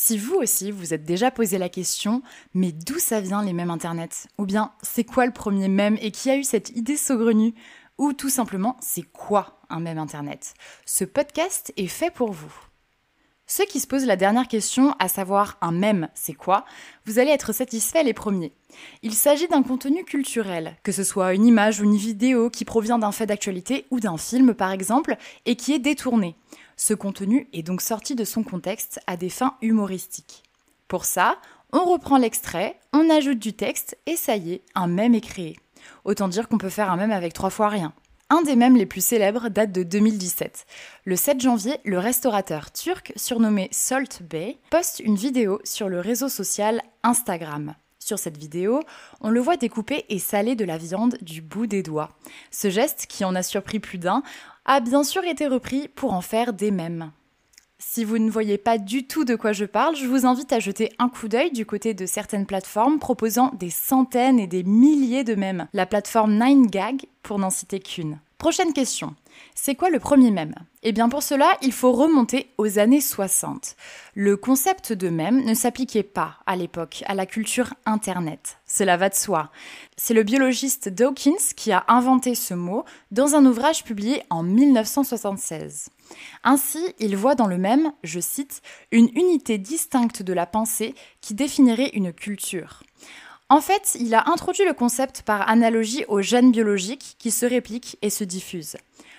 Si vous aussi vous êtes déjà posé la question, mais d'où ça vient les mèmes internet? Ou bien c'est quoi le premier mème et qui a eu cette idée saugrenue? Ou tout simplement c'est quoi un mème internet? Ce podcast est fait pour vous. Ceux qui se posent la dernière question, à savoir un mème c'est quoi, vous allez être satisfaits les premiers. Il s'agit d'un contenu culturel, que ce soit une image ou une vidéo qui provient d'un fait d'actualité ou d'un film par exemple, et qui est détourné. Ce contenu est donc sorti de son contexte à des fins humoristiques. Pour ça, on reprend l'extrait, on ajoute du texte et ça y est, un mème est créé. Autant dire qu'on peut faire un mème avec trois fois rien. Un des mèmes les plus célèbres date de 2017. Le 7 janvier, le restaurateur turc surnommé Salt Bay poste une vidéo sur le réseau social Instagram. Sur cette vidéo, on le voit découper et saler de la viande du bout des doigts. Ce geste, qui en a surpris plus d'un, a bien sûr été repris pour en faire des mèmes. Si vous ne voyez pas du tout de quoi je parle, je vous invite à jeter un coup d'œil du côté de certaines plateformes proposant des centaines et des milliers de mèmes. La plateforme 9gag, pour n'en citer qu'une. Prochaine question. C'est quoi le premier mème? Eh bien pour cela, il faut remonter aux années 60. Le concept de mème ne s'appliquait pas à l'époque à la culture Internet. Cela va de soi. C'est le biologiste Dawkins qui a inventé ce mot dans un ouvrage publié en 1976. Ainsi, il voit dans le mème, je cite, une unité distincte de la pensée qui définirait une culture. En fait, il a introduit le concept par analogie aux gènes biologiques qui se répliquent et se diffusent.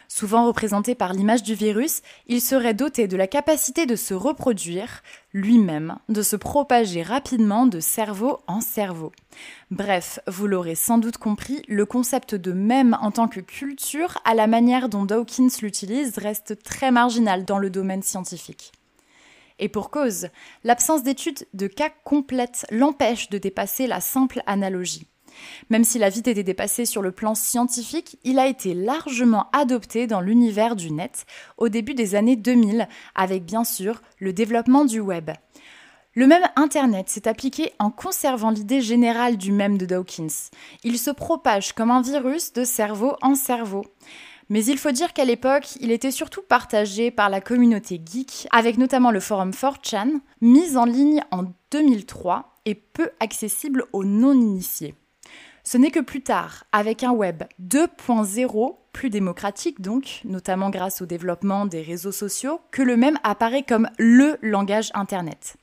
Souvent représenté par l'image du virus, il serait doté de la capacité de se reproduire lui-même, de se propager rapidement de cerveau en cerveau. Bref, vous l'aurez sans doute compris, le concept de même en tant que culture, à la manière dont Dawkins l'utilise, reste très marginal dans le domaine scientifique. Et pour cause, l'absence d'études de cas complètes l'empêche de dépasser la simple analogie. Même si la vite était dépassée sur le plan scientifique, il a été largement adopté dans l'univers du net au début des années 2000, avec bien sûr le développement du web. Le même Internet s'est appliqué en conservant l'idée générale du même de Dawkins. Il se propage comme un virus de cerveau en cerveau. Mais il faut dire qu'à l'époque, il était surtout partagé par la communauté geek, avec notamment le forum 4chan, mis en ligne en 2003 et peu accessible aux non-initiés. Ce n'est que plus tard, avec un web 2.0, plus démocratique donc, notamment grâce au développement des réseaux sociaux, que le même apparaît comme LE langage Internet.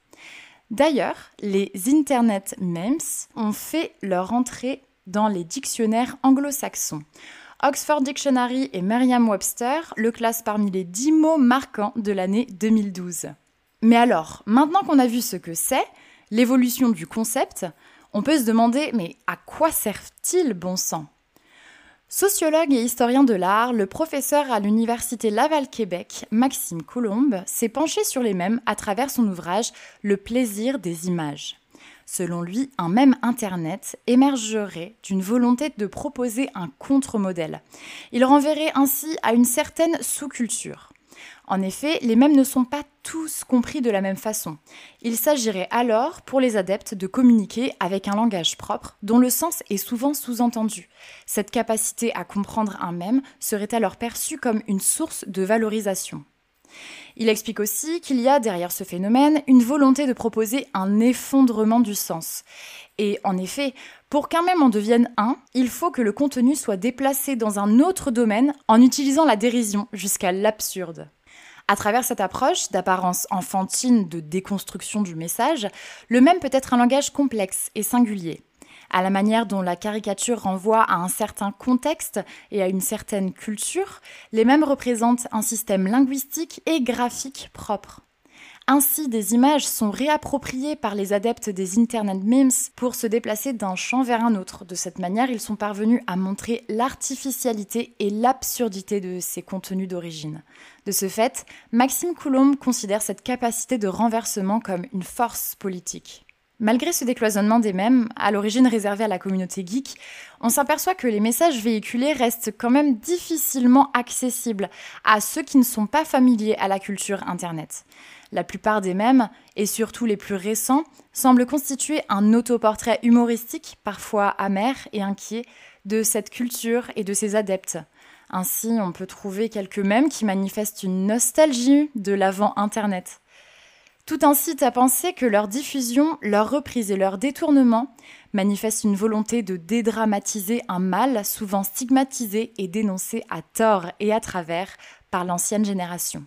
D'ailleurs, les Internet Memes ont fait leur entrée dans les dictionnaires anglo-saxons. Oxford Dictionary et Merriam-Webster le classent parmi les 10 mots marquants de l'année 2012. Mais alors, maintenant qu'on a vu ce que c'est, l'évolution du concept, on peut se demander mais à quoi servent-ils, bon sang? Sociologue et historien de l'art, le professeur à l'université Laval-Québec, Maxime Coulombe, s'est penché sur les mêmes à travers son ouvrage Le plaisir des images. Selon lui, un même Internet émergerait d'une volonté de proposer un contre-modèle. Il renverrait ainsi à une certaine sous-culture. En effet, les mêmes ne sont pas tous compris de la même façon. Il s'agirait alors, pour les adeptes, de communiquer avec un langage propre, dont le sens est souvent sous-entendu. Cette capacité à comprendre un même serait alors perçue comme une source de valorisation. Il explique aussi qu'il y a derrière ce phénomène une volonté de proposer un effondrement du sens. Et en effet, pour qu'un même en devienne un, il faut que le contenu soit déplacé dans un autre domaine en utilisant la dérision jusqu'à l'absurde. À travers cette approche d'apparence enfantine de déconstruction du message, le même peut être un langage complexe et singulier à la manière dont la caricature renvoie à un certain contexte et à une certaine culture, les mêmes représentent un système linguistique et graphique propre. Ainsi, des images sont réappropriées par les adeptes des Internet memes pour se déplacer d'un champ vers un autre. De cette manière, ils sont parvenus à montrer l'artificialité et l'absurdité de ces contenus d'origine. De ce fait, Maxime Coulomb considère cette capacité de renversement comme une force politique. Malgré ce décloisonnement des mêmes, à l'origine réservé à la communauté geek, on s'aperçoit que les messages véhiculés restent quand même difficilement accessibles à ceux qui ne sont pas familiers à la culture Internet. La plupart des mêmes, et surtout les plus récents, semblent constituer un autoportrait humoristique, parfois amer et inquiet, de cette culture et de ses adeptes. Ainsi, on peut trouver quelques mèmes qui manifestent une nostalgie de l'avant Internet. Tout incite à penser que leur diffusion, leur reprise et leur détournement manifestent une volonté de dédramatiser un mal souvent stigmatisé et dénoncé à tort et à travers par l'ancienne génération.